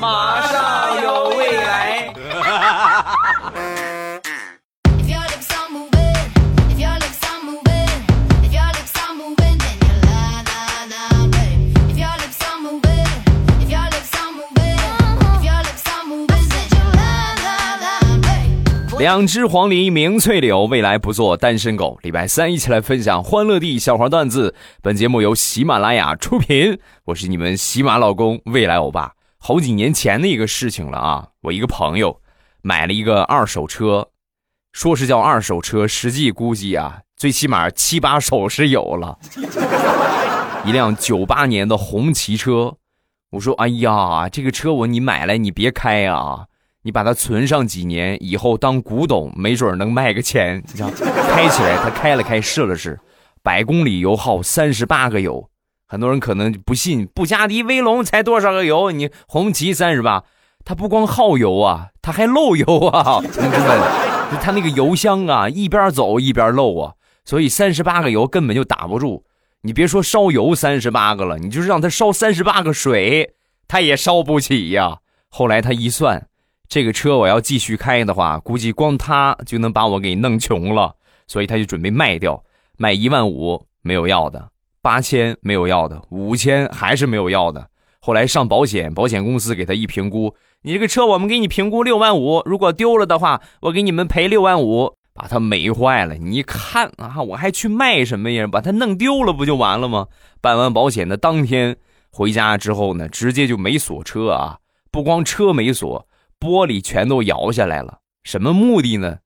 马上有未来。两只黄鹂鸣翠柳，未来不做单身狗。礼拜三一起来分享欢乐地笑话段子。本节目由喜马拉雅出品，我是你们喜马老公未来欧巴。好几年前的一个事情了啊，我一个朋友买了一个二手车，说是叫二手车，实际估计啊，最起码七八手是有了。一辆九八年的红旗车，我说：“哎呀，这个车我你买来你别开啊。”你把它存上几年以后当古董，没准能卖个钱。你看，开起来，他开了开，试了试，百公里油耗三十八个油。很多人可能不信，布加迪威龙才多少个油？你红旗三十八，它不光耗油啊，它还漏油啊，同志们，它那个油箱啊，一边走一边漏啊，所以三十八个油根本就打不住。你别说烧油三十八个了，你就是让它烧三十八个水，它也烧不起呀。后来他一算。这个车我要继续开的话，估计光它就能把我给弄穷了，所以他就准备卖掉，卖一万五没有要的，八千没有要的，五千还是没有要的。后来上保险，保险公司给他一评估，你这个车我们给你评估六万五，如果丢了的话，我给你们赔六万五，把他美坏了。你看啊，我还去卖什么呀？把它弄丢了不就完了吗？办完保险的当天回家之后呢，直接就没锁车啊，不光车没锁。玻璃全都摇下来了，什么目的呢？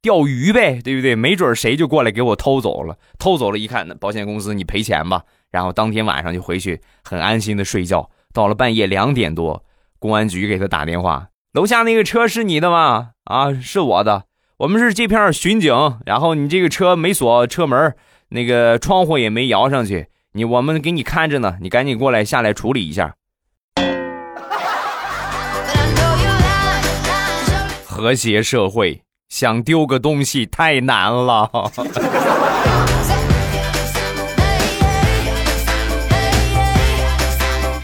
钓鱼呗，对不对？没准谁就过来给我偷走了。偷走了，一看，那保险公司你赔钱吧。然后当天晚上就回去，很安心的睡觉。到了半夜两点多，公安局给他打电话：“楼下那个车是你的吗？啊，是我的。我们是这片巡警。然后你这个车没锁车门，那个窗户也没摇上去，你我们给你看着呢。你赶紧过来下来处理一下。”和谐社会，想丢个东西太难了。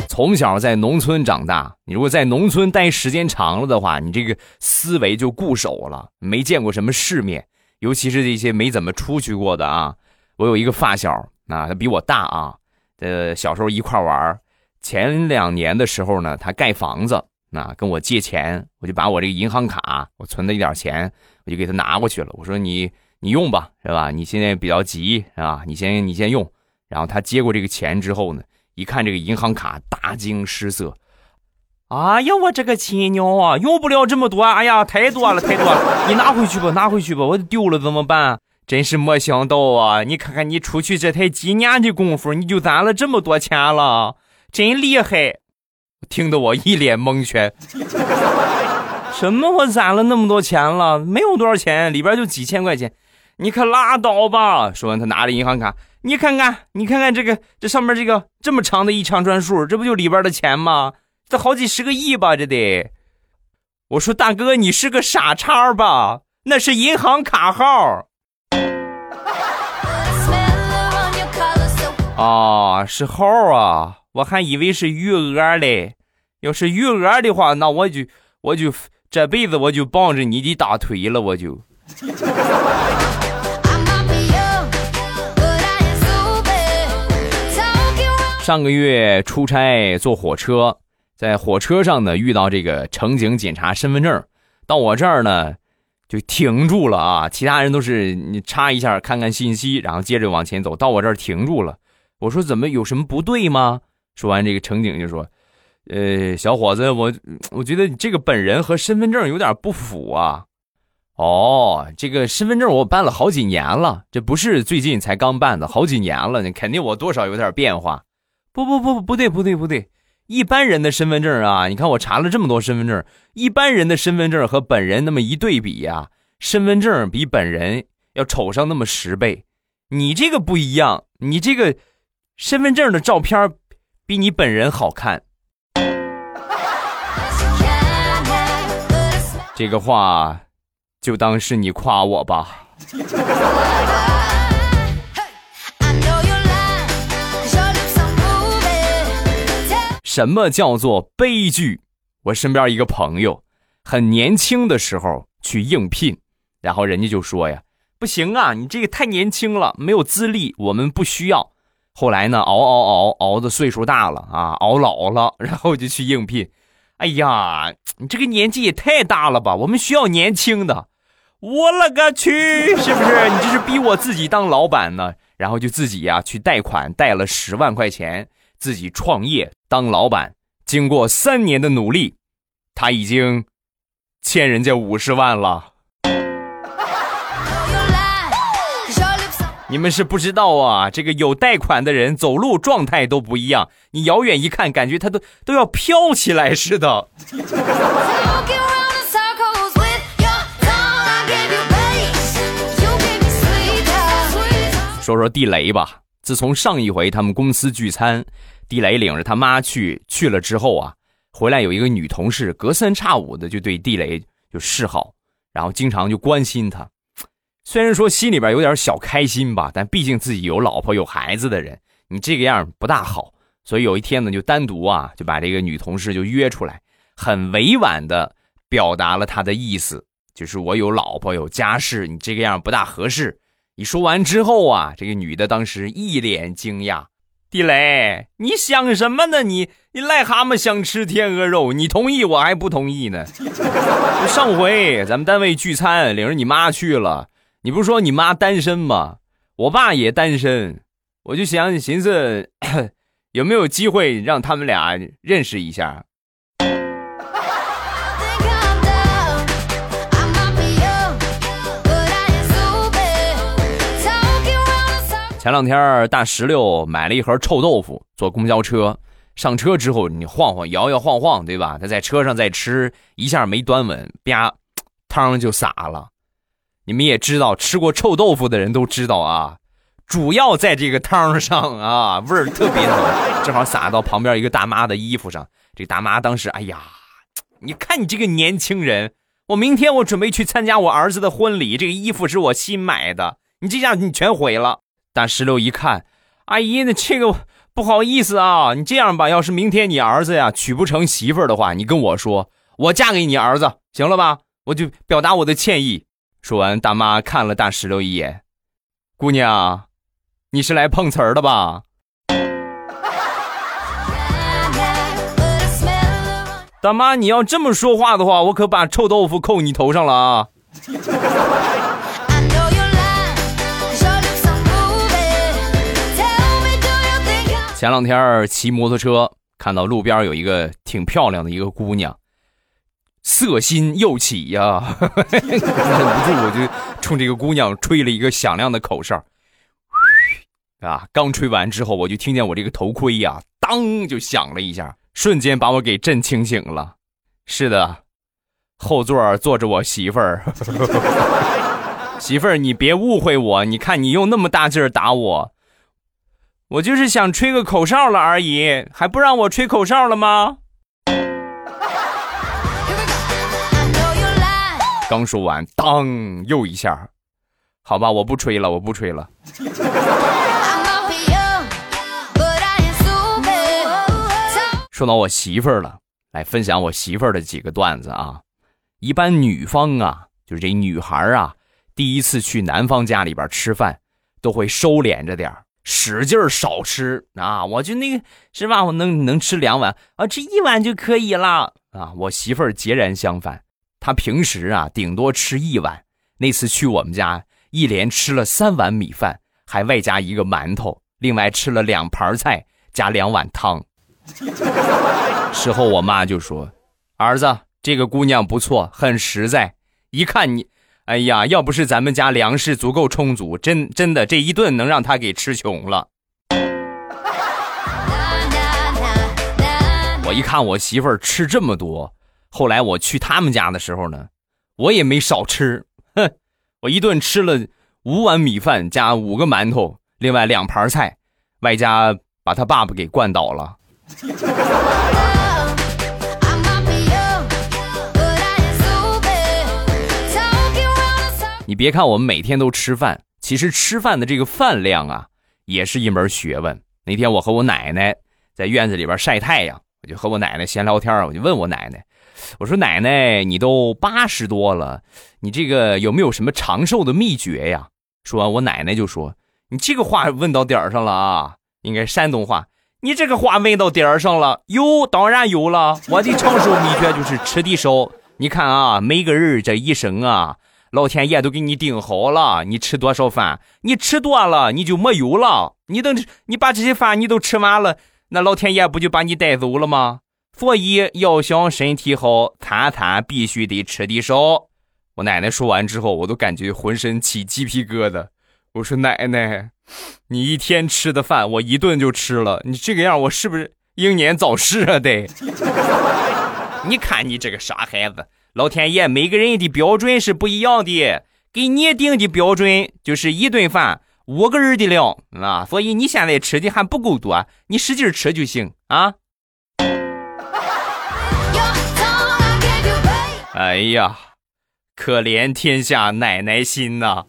从小在农村长大，你如果在农村待时间长了的话，你这个思维就固守了，没见过什么世面，尤其是这些没怎么出去过的啊。我有一个发小，啊，他比我大啊，呃，小时候一块玩前两年的时候呢，他盖房子。那跟我借钱，我就把我这个银行卡，我存的一点钱，我就给他拿过去了。我说你你用吧，是吧？你现在比较急，啊？你先你先用。然后他接过这个钱之后呢，一看这个银行卡，大惊失色。哎呀，我这个亲娘啊，用不了这么多，哎呀，太多了，太多了。你拿回去吧，拿回去吧，我丢了怎么办？真是没想到啊！你看看你出去这才几年的功夫，你就攒了这么多钱了，真厉害。听得我一脸蒙圈，什么？我攒了那么多钱了？没有多少钱，里边就几千块钱。你可拉倒吧！说完，他拿着银行卡，你看看，你看看这个，这上面这个这么长的一长串数，这不就里边的钱吗？这好几十个亿吧？这得。我说大哥，你是个傻叉吧？那是银行卡号。啊，是号啊。我还以为是余额嘞，要是余额的话，那我就我就这辈子我就抱着你的大腿了，我就。上个月出差坐火车，在火车上呢遇到这个乘警检查身份证，到我这儿呢就停住了啊，其他人都是你插一下看看信息，然后接着往前走，到我这儿停住了。我说怎么有什么不对吗？说完，这个乘警就说：“呃，小伙子，我我觉得你这个本人和身份证有点不符啊。哦，这个身份证我办了好几年了，这不是最近才刚办的，好几年了，肯定我多少有点变化。不不不不不对不对不对，一般人的身份证啊，你看我查了这么多身份证，一般人的身份证和本人那么一对比呀，身份证比本人要丑上那么十倍。你这个不一样，你这个身份证的照片。”比你本人好看，这个话就当是你夸我吧。什么叫做悲剧？我身边一个朋友，很年轻的时候去应聘，然后人家就说呀，不行啊，你这个太年轻了，没有资历，我们不需要。后来呢，熬熬熬熬的岁数大了啊，熬老了，然后就去应聘。哎呀，你这个年纪也太大了吧，我们需要年轻的。我勒个去，是不是？你这是逼我自己当老板呢？然后就自己呀去贷款，贷了十万块钱，自己创业当老板。经过三年的努力，他已经欠人家五十万了。你们是不知道啊，这个有贷款的人走路状态都不一样，你遥远一看，感觉他都都要飘起来似的。说说地雷吧。自从上一回他们公司聚餐，地雷领着他妈去去了之后啊，回来有一个女同事隔三差五的就对地雷就示好，然后经常就关心他。虽然说心里边有点小开心吧，但毕竟自己有老婆有孩子的人，你这个样不大好。所以有一天呢，就单独啊就把这个女同事就约出来，很委婉的表达了他的意思，就是我有老婆有家室，你这个样不大合适。一说完之后啊，这个女的当时一脸惊讶：“地雷，你想什么呢？你你癞蛤蟆想吃天鹅肉，你同意我还不同意呢？上回咱们单位聚餐，领着你妈去了，你不是说你妈单身吗？我爸也单身，我就想寻思，有没有机会让他们俩认识一下。”前两天大石榴买了一盒臭豆腐，坐公交车上车之后，你晃晃摇摇晃晃，对吧？他在车上在吃，一下没端稳，啪，汤就洒了。你们也知道，吃过臭豆腐的人都知道啊，主要在这个汤上啊，味儿特别浓，正好洒到旁边一个大妈的衣服上。这大妈当时，哎呀，你看你这个年轻人，我明天我准备去参加我儿子的婚礼，这个衣服是我新买的，你这下你全毁了。大石榴一看，阿姨，那这个不好意思啊，你这样吧，要是明天你儿子呀娶不成媳妇儿的话，你跟我说，我嫁给你儿子，行了吧？我就表达我的歉意。说完，大妈看了大石榴一眼，姑娘，你是来碰瓷儿的吧？大妈，你要这么说话的话，我可把臭豆腐扣你头上了啊！前两天骑摩托车，看到路边有一个挺漂亮的一个姑娘，色心又起呀，忍不住我就冲这个姑娘吹了一个响亮的口哨，啊，刚吹完之后，我就听见我这个头盔呀，当就响了一下，瞬间把我给震清醒了。是的，后座坐着我媳妇儿，媳妇儿你别误会我，你看你用那么大劲儿打我。我就是想吹个口哨了而已，还不让我吹口哨了吗？刚说完，当又一下，好吧，我不吹了，我不吹了。说到我媳妇儿了，来分享我媳妇儿的几个段子啊。一般女方啊，就是这女孩啊，第一次去男方家里边吃饭，都会收敛着点儿。使劲少吃啊！我就那个是吧？我能能吃两碗啊，吃一碗就可以了啊！我媳妇儿截然相反，她平时啊顶多吃一碗。那次去我们家，一连吃了三碗米饭，还外加一个馒头，另外吃了两盘菜加两碗汤。事后我妈就说：“儿子，这个姑娘不错，很实在，一看你。”哎呀，要不是咱们家粮食足够充足，真真的这一顿能让他给吃穷了。我一看我媳妇儿吃这么多，后来我去他们家的时候呢，我也没少吃。哼，我一顿吃了五碗米饭加五个馒头，另外两盘菜，外加把他爸爸给灌倒了。你别看我们每天都吃饭，其实吃饭的这个饭量啊，也是一门学问。那天我和我奶奶在院子里边晒太阳，我就和我奶奶闲聊天，我就问我奶奶：“我说奶奶，你都八十多了，你这个有没有什么长寿的秘诀呀？说完，我奶奶就说：“你这个话问到点儿上了啊，应该山东话。你这个话问到点儿上了，有当然有了。我的长寿秘诀就是吃的少。你看啊，每个人这一生啊，老天爷都给你定好了，你吃多少饭，你吃多了你就没有了。你等你把这些饭你都吃完了，那老天爷不就把你带走了吗？”所以要想身体好，餐餐必须得吃的少。我奶奶说完之后，我都感觉浑身起鸡皮疙瘩。我说：“奶奶，你一天吃的饭，我一顿就吃了。你这个样，我是不是英年早逝啊？得。你看你这个傻孩子，老天爷每个人的标准是不一样的，给你定的标准就是一顿饭五个人的量啊。所以你现在吃的还不够多，你使劲吃就行啊。”哎呀，可怜天下奶奶心呐！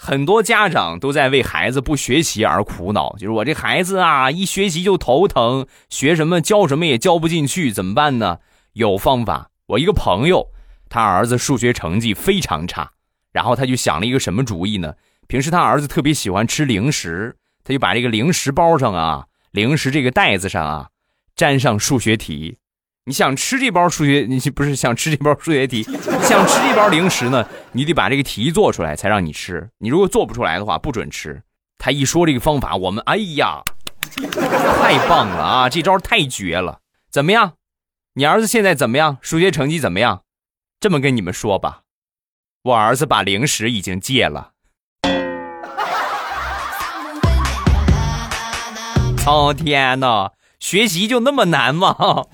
很多家长都在为孩子不学习而苦恼，就是我这孩子啊，一学习就头疼，学什么教什么也教不进去，怎么办呢？有方法。我一个朋友，他儿子数学成绩非常差，然后他就想了一个什么主意呢？平时他儿子特别喜欢吃零食，他就把这个零食包上啊。零食这个袋子上啊，粘上数学题。你想吃这包数学，你不是想吃这包数学题？想吃这包零食呢？你得把这个题做出来才让你吃。你如果做不出来的话，不准吃。他一说这个方法，我们哎呀，太棒了啊！这招太绝了。怎么样？你儿子现在怎么样？数学成绩怎么样？这么跟你们说吧，我儿子把零食已经戒了。哦天哪，学习就那么难吗？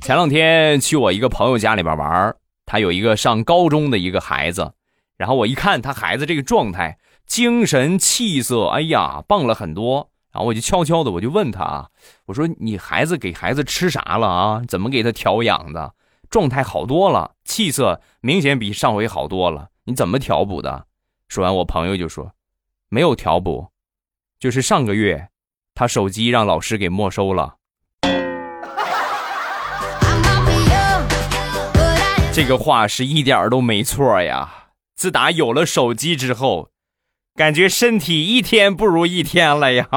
前两天去我一个朋友家里边玩，他有一个上高中的一个孩子，然后我一看他孩子这个状态，精神气色，哎呀，棒了很多。然后我就悄悄的我就问他啊，我说你孩子给孩子吃啥了啊？怎么给他调养的？状态好多了，气色明显比上回好多了。你怎么调补的？说完，我朋友就说：“没有调补，就是上个月，他手机让老师给没收了。”这个话是一点都没错呀！自打有了手机之后，感觉身体一天不如一天了呀！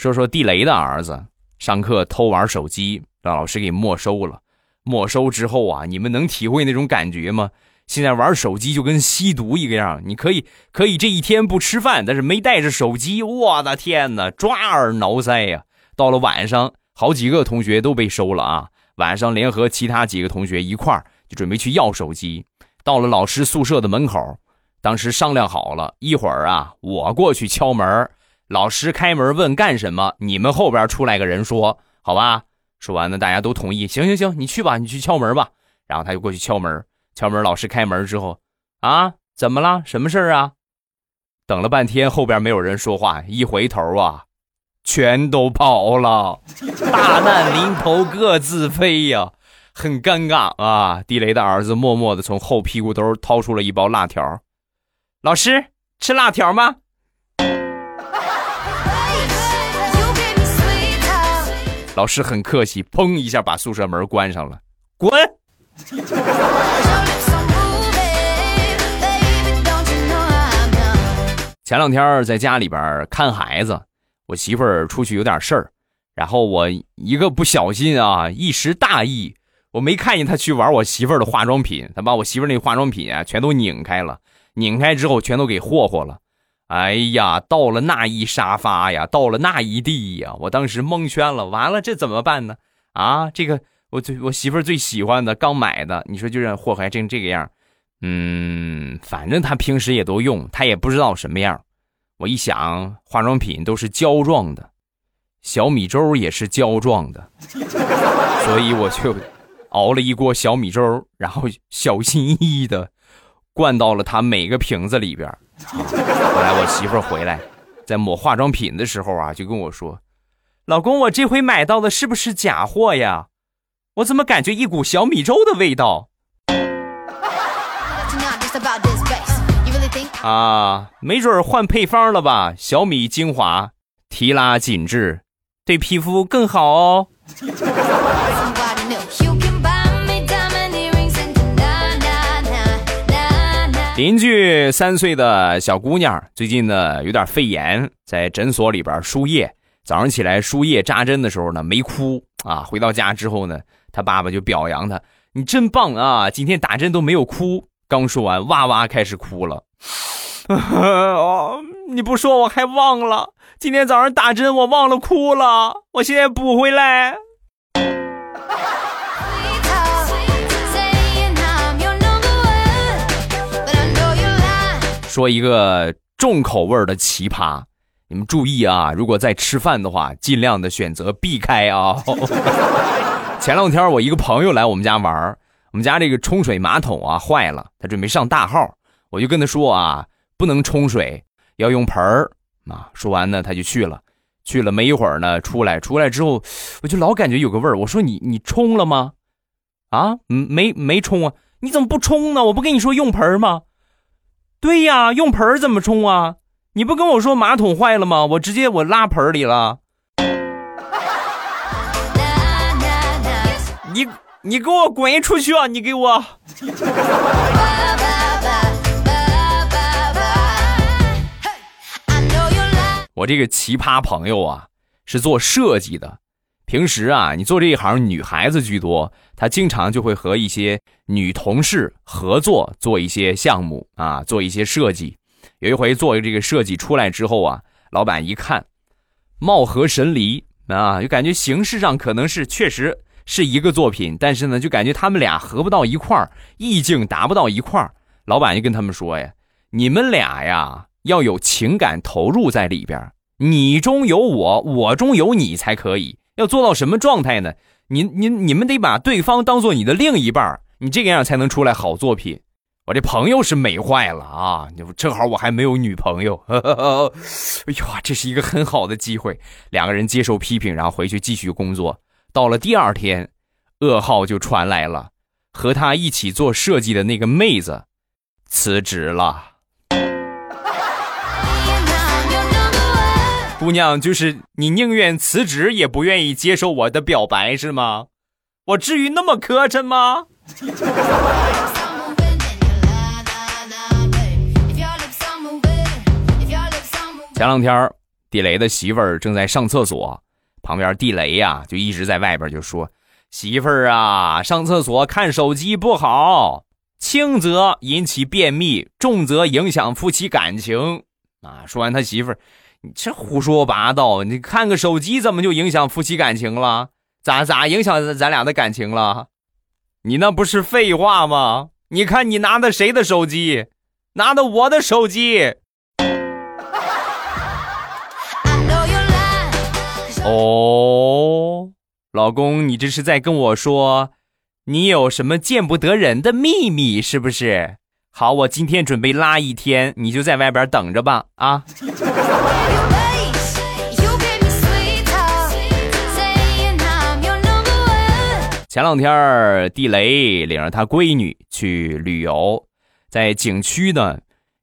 说说地雷的儿子上课偷玩手机，让老师给没收了。没收之后啊，你们能体会那种感觉吗？现在玩手机就跟吸毒一个样。你可以可以这一天不吃饭，但是没带着手机，我的天哪，抓耳挠腮呀！到了晚上，好几个同学都被收了啊。晚上联合其他几个同学一块儿就准备去要手机。到了老师宿舍的门口，当时商量好了一会儿啊，我过去敲门。老师开门问干什么？你们后边出来个人说，好吧。说完呢，大家都同意。行行行，你去吧，你去敲门吧。然后他就过去敲门，敲门。老师开门之后，啊，怎么了？什么事儿啊？等了半天，后边没有人说话。一回头啊，全都跑了。大难临头各自飞呀，很尴尬啊。地雷的儿子默默的从后屁股兜掏出了一包辣条。老师吃辣条吗？老师很客气，砰一下把宿舍门关上了。滚！前两天在家里边看孩子，我媳妇儿出去有点事儿，然后我一个不小心啊，一时大意，我没看见她去玩我媳妇儿的化妆品，她把我媳妇儿那化妆品啊全都拧开了，拧开之后全都给霍霍了。哎呀，到了那一沙发呀，到了那一地呀，我当时蒙圈了。完了，这怎么办呢？啊，这个我最我媳妇儿最喜欢的，刚买的，你说就让祸害成这个样，嗯，反正她平时也都用，她也不知道什么样。我一想，化妆品都是胶状的，小米粥也是胶状的，所以我就熬了一锅小米粥，然后小心翼翼的灌到了他每个瓶子里边。后来我媳妇回来，在抹化妆品的时候啊，就跟我说：“老公，我这回买到的是不是假货呀？我怎么感觉一股小米粥的味道？啊，没准换配方了吧？小米精华，提拉紧致，对皮肤更好哦。邻居三岁的小姑娘最近呢有点肺炎，在诊所里边输液。早上起来输液扎针的时候呢没哭啊。回到家之后呢，他爸爸就表扬他：“你真棒啊，今天打针都没有哭。”刚说完，哇哇开始哭了。你不说我还忘了，今天早上打针我忘了哭了，我现在补回来。说一个重口味的奇葩，你们注意啊！如果在吃饭的话，尽量的选择避开啊。前两天我一个朋友来我们家玩，我们家这个冲水马桶啊坏了，他准备上大号，我就跟他说啊，不能冲水，要用盆儿啊。说完呢，他就去了，去了没一会儿呢，出来，出来之后，我就老感觉有个味儿。我说你你冲了吗？啊，没没冲啊？你怎么不冲呢？我不跟你说用盆吗？对呀，用盆儿怎么冲啊？你不跟我说马桶坏了吗？我直接我拉盆儿里了。你你给我滚出去啊！你给我。我这个奇葩朋友啊，是做设计的。平时啊，你做这一行，女孩子居多，她经常就会和一些女同事合作做一些项目啊，做一些设计。有一回做这个设计出来之后啊，老板一看，貌合神离啊，就感觉形式上可能是确实是一个作品，但是呢，就感觉他们俩合不到一块儿，意境达不到一块儿。老板就跟他们说呀：“你们俩呀，要有情感投入在里边，你中有我，我中有你才可以。”要做到什么状态呢？你、你、你们得把对方当做你的另一半你这个样才能出来好作品。我这朋友是美坏了啊！正好我还没有女朋友，哎呀，这是一个很好的机会。两个人接受批评，然后回去继续工作。到了第二天，噩耗就传来了，和他一起做设计的那个妹子辞职了。姑娘，就是你宁愿辞职也不愿意接受我的表白是吗？我至于那么磕碜吗？前两天，地雷的媳妇儿正在上厕所，旁边地雷呀就一直在外边就说：“媳妇儿啊，上厕所看手机不好，轻则引起便秘，重则影响夫妻感情。”啊，说完他媳妇儿。你这胡说八道！你看个手机怎么就影响夫妻感情了？咋咋影响咱俩的感情了？你那不是废话吗？你看你拿的谁的手机？拿的我的手机。哦，老公，你这是在跟我说，你有什么见不得人的秘密是不是？好，我今天准备拉一天，你就在外边等着吧，啊。前两天，地雷领着他闺女去旅游，在景区呢，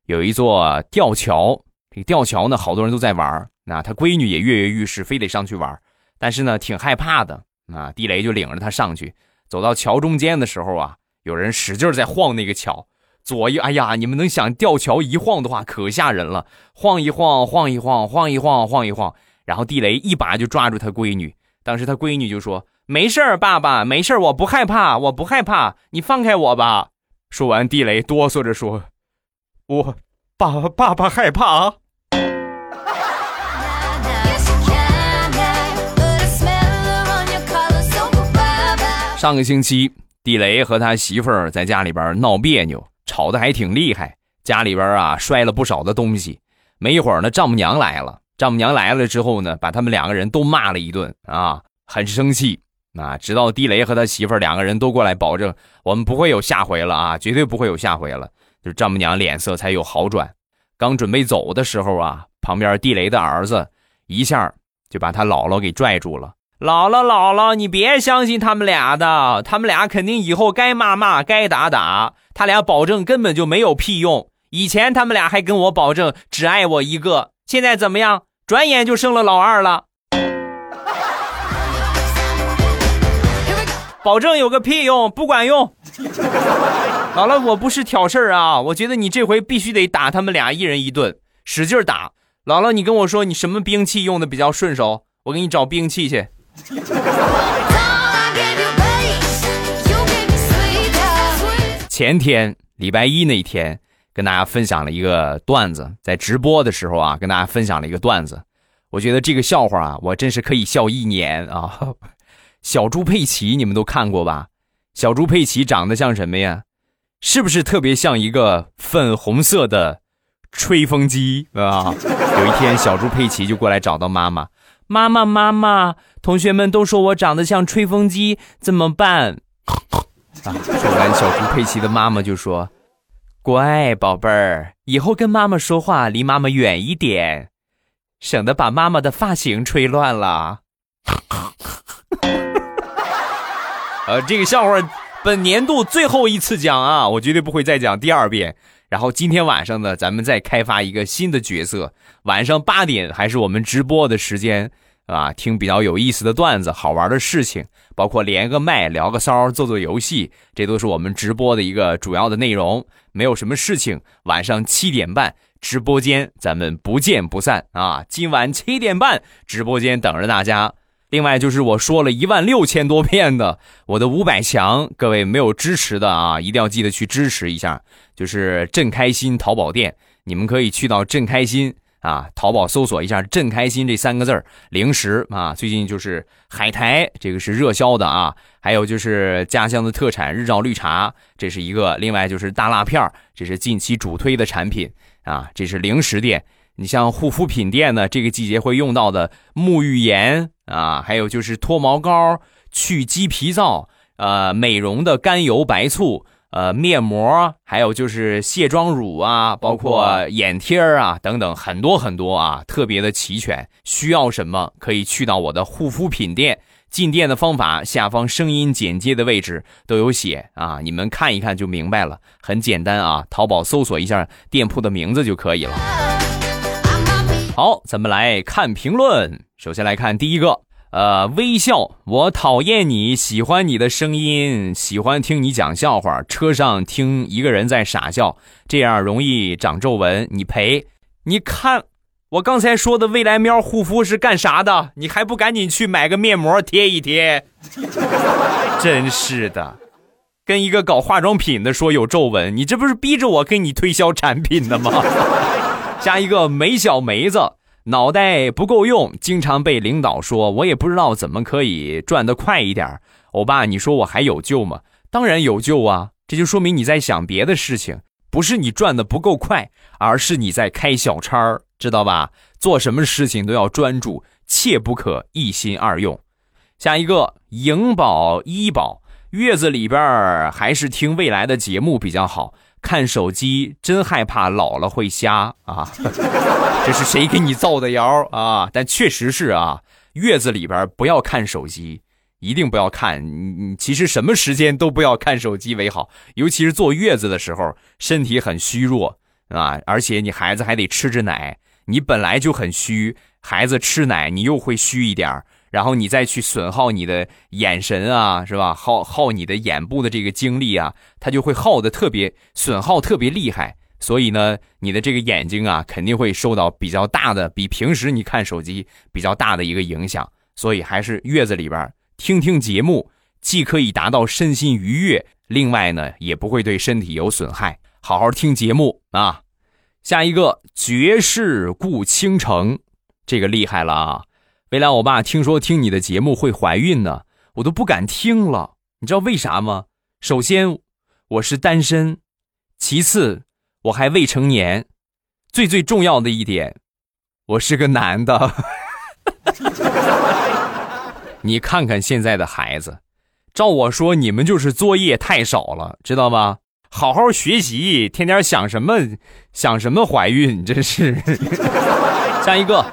有一座吊桥。这个吊桥呢，好多人都在玩那他闺女也跃跃欲试，非得上去玩但是呢，挺害怕的。啊，地雷就领着他上去，走到桥中间的时候啊，有人使劲在晃那个桥，左一，哎呀，你们能想吊桥一晃的话，可吓人了，晃一晃，晃一晃，晃一晃，晃一晃，然后地雷一把就抓住他闺女。当时他闺女就说。没事儿，爸爸，没事儿，我不害怕，我不害怕，你放开我吧。说完，地雷哆嗦着说：“我爸爸爸害怕啊。”上个星期，地雷和他媳妇儿在家里边闹别扭，吵得还挺厉害，家里边啊摔了不少的东西。没一会儿呢，丈母娘来了，丈母娘来了之后呢，把他们两个人都骂了一顿啊，很生气。啊！直到地雷和他媳妇儿两个人都过来保证，我们不会有下回了啊，绝对不会有下回了。就丈母娘脸色才有好转。刚准备走的时候啊，旁边地雷的儿子一下就把他姥姥给拽住了。姥姥，姥姥，你别相信他们俩的，他们俩肯定以后该骂骂，该打打，他俩保证根本就没有屁用。以前他们俩还跟我保证只爱我一个，现在怎么样？转眼就生了老二了。保证有个屁用，不管用。姥姥，我不是挑事儿啊，我觉得你这回必须得打他们俩一人一顿，使劲打。姥姥，你跟我说你什么兵器用的比较顺手，我给你找兵器去。前天礼拜一那一天，跟大家分享了一个段子，在直播的时候啊，跟大家分享了一个段子。我觉得这个笑话啊，我真是可以笑一年啊。小猪佩奇你们都看过吧？小猪佩奇长得像什么呀？是不是特别像一个粉红色的吹风机啊？有一天，小猪佩奇就过来找到妈妈。妈妈，妈妈，同学们都说我长得像吹风机，怎么办？啊！说完，小猪佩奇的妈妈就说：“乖宝贝儿，以后跟妈妈说话离妈妈远一点，省得把妈妈的发型吹乱了。”呃，这个笑话本年度最后一次讲啊，我绝对不会再讲第二遍。然后今天晚上呢，咱们再开发一个新的角色。晚上八点还是我们直播的时间啊，听比较有意思的段子、好玩的事情，包括连个麦、聊个骚、做做游戏，这都是我们直播的一个主要的内容。没有什么事情，晚上七点半直播间咱们不见不散啊！今晚七点半直播间等着大家。另外就是我说了一万六千多遍的我的五百强，各位没有支持的啊，一定要记得去支持一下。就是朕开心淘宝店，你们可以去到朕开心啊，淘宝搜索一下“朕开心”这三个字儿，零食啊，最近就是海苔，这个是热销的啊，还有就是家乡的特产日照绿茶，这是一个，另外就是大辣片这是近期主推的产品啊，这是零食店。你像护肤品店呢，这个季节会用到的沐浴盐啊，还有就是脱毛膏、去鸡皮皂，呃，美容的甘油白醋，呃，面膜，还有就是卸妆乳啊，包括眼贴啊等等，很多很多啊，特别的齐全。需要什么可以去到我的护肤品店，进店的方法下方声音简介的位置都有写啊，你们看一看就明白了，很简单啊，淘宝搜索一下店铺的名字就可以了。好，咱们来看评论。首先来看第一个，呃，微笑，我讨厌你，喜欢你的声音，喜欢听你讲笑话，车上听一个人在傻笑，这样容易长皱纹，你赔。你看，我刚才说的未来喵护肤是干啥的？你还不赶紧去买个面膜贴一贴？真是的，跟一个搞化妆品的说有皱纹，你这不是逼着我给你推销产品的吗？加一个梅小梅子，脑袋不够用，经常被领导说，我也不知道怎么可以转得快一点。欧巴，你说我还有救吗？当然有救啊！这就说明你在想别的事情，不是你转的不够快，而是你在开小差儿，知道吧？做什么事情都要专注，切不可一心二用。下一个，营宝医保，月子里边还是听未来的节目比较好。看手机真害怕老了会瞎啊！这是谁给你造的谣啊？但确实是啊，月子里边不要看手机，一定不要看。你其实什么时间都不要看手机为好，尤其是坐月子的时候，身体很虚弱啊，而且你孩子还得吃着奶，你本来就很虚，孩子吃奶你又会虚一点然后你再去损耗你的眼神啊，是吧？耗耗你的眼部的这个精力啊，它就会耗的特别损耗特别厉害。所以呢，你的这个眼睛啊，肯定会受到比较大的，比平时你看手机比较大的一个影响。所以还是月子里边听听节目，既可以达到身心愉悦，另外呢，也不会对身体有损害。好好听节目啊！下一个绝世顾倾城，这个厉害了啊！未来，我爸听说听你的节目会怀孕呢，我都不敢听了。你知道为啥吗？首先，我是单身；其次，我还未成年；最最重要的一点，我是个男的。你看看现在的孩子，照我说，你们就是作业太少了，知道吗？好好学习，天天想什么想什么怀孕，真是。下一个。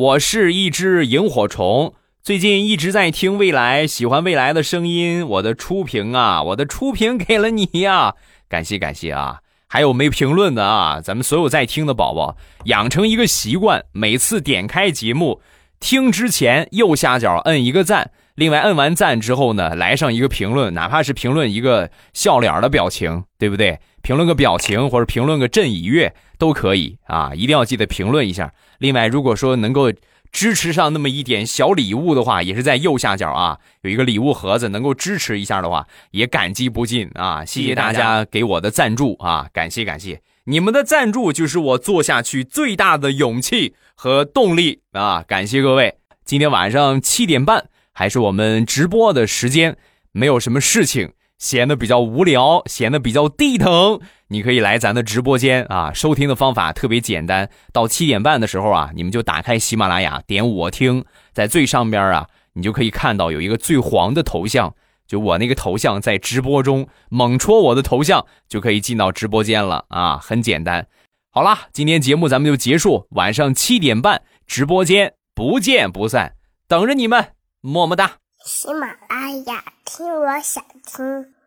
我是一只萤火虫，最近一直在听未来，喜欢未来的声音。我的初评啊，我的初评给了你呀，感谢感谢啊！还有没评论的啊？咱们所有在听的宝宝，养成一个习惯，每次点开节目听之前，右下角摁一个赞。另外，摁完赞之后呢，来上一个评论，哪怕是评论一个笑脸的表情，对不对？评论个表情或者评论个朕已阅都可以啊，一定要记得评论一下。另外，如果说能够支持上那么一点小礼物的话，也是在右下角啊，有一个礼物盒子，能够支持一下的话，也感激不尽啊！谢谢大家给我的赞助啊，感谢感谢，你们的赞助就是我做下去最大的勇气和动力啊！感谢各位，今天晚上七点半。还是我们直播的时间，没有什么事情，闲的比较无聊，闲的比较地疼，你可以来咱的直播间啊。收听的方法特别简单，到七点半的时候啊，你们就打开喜马拉雅，点我听，在最上边啊，你就可以看到有一个最黄的头像，就我那个头像，在直播中猛戳我的头像，就可以进到直播间了啊，很简单。好啦，今天节目咱们就结束，晚上七点半直播间不见不散，等着你们。么么哒！喜马拉雅，听我想听。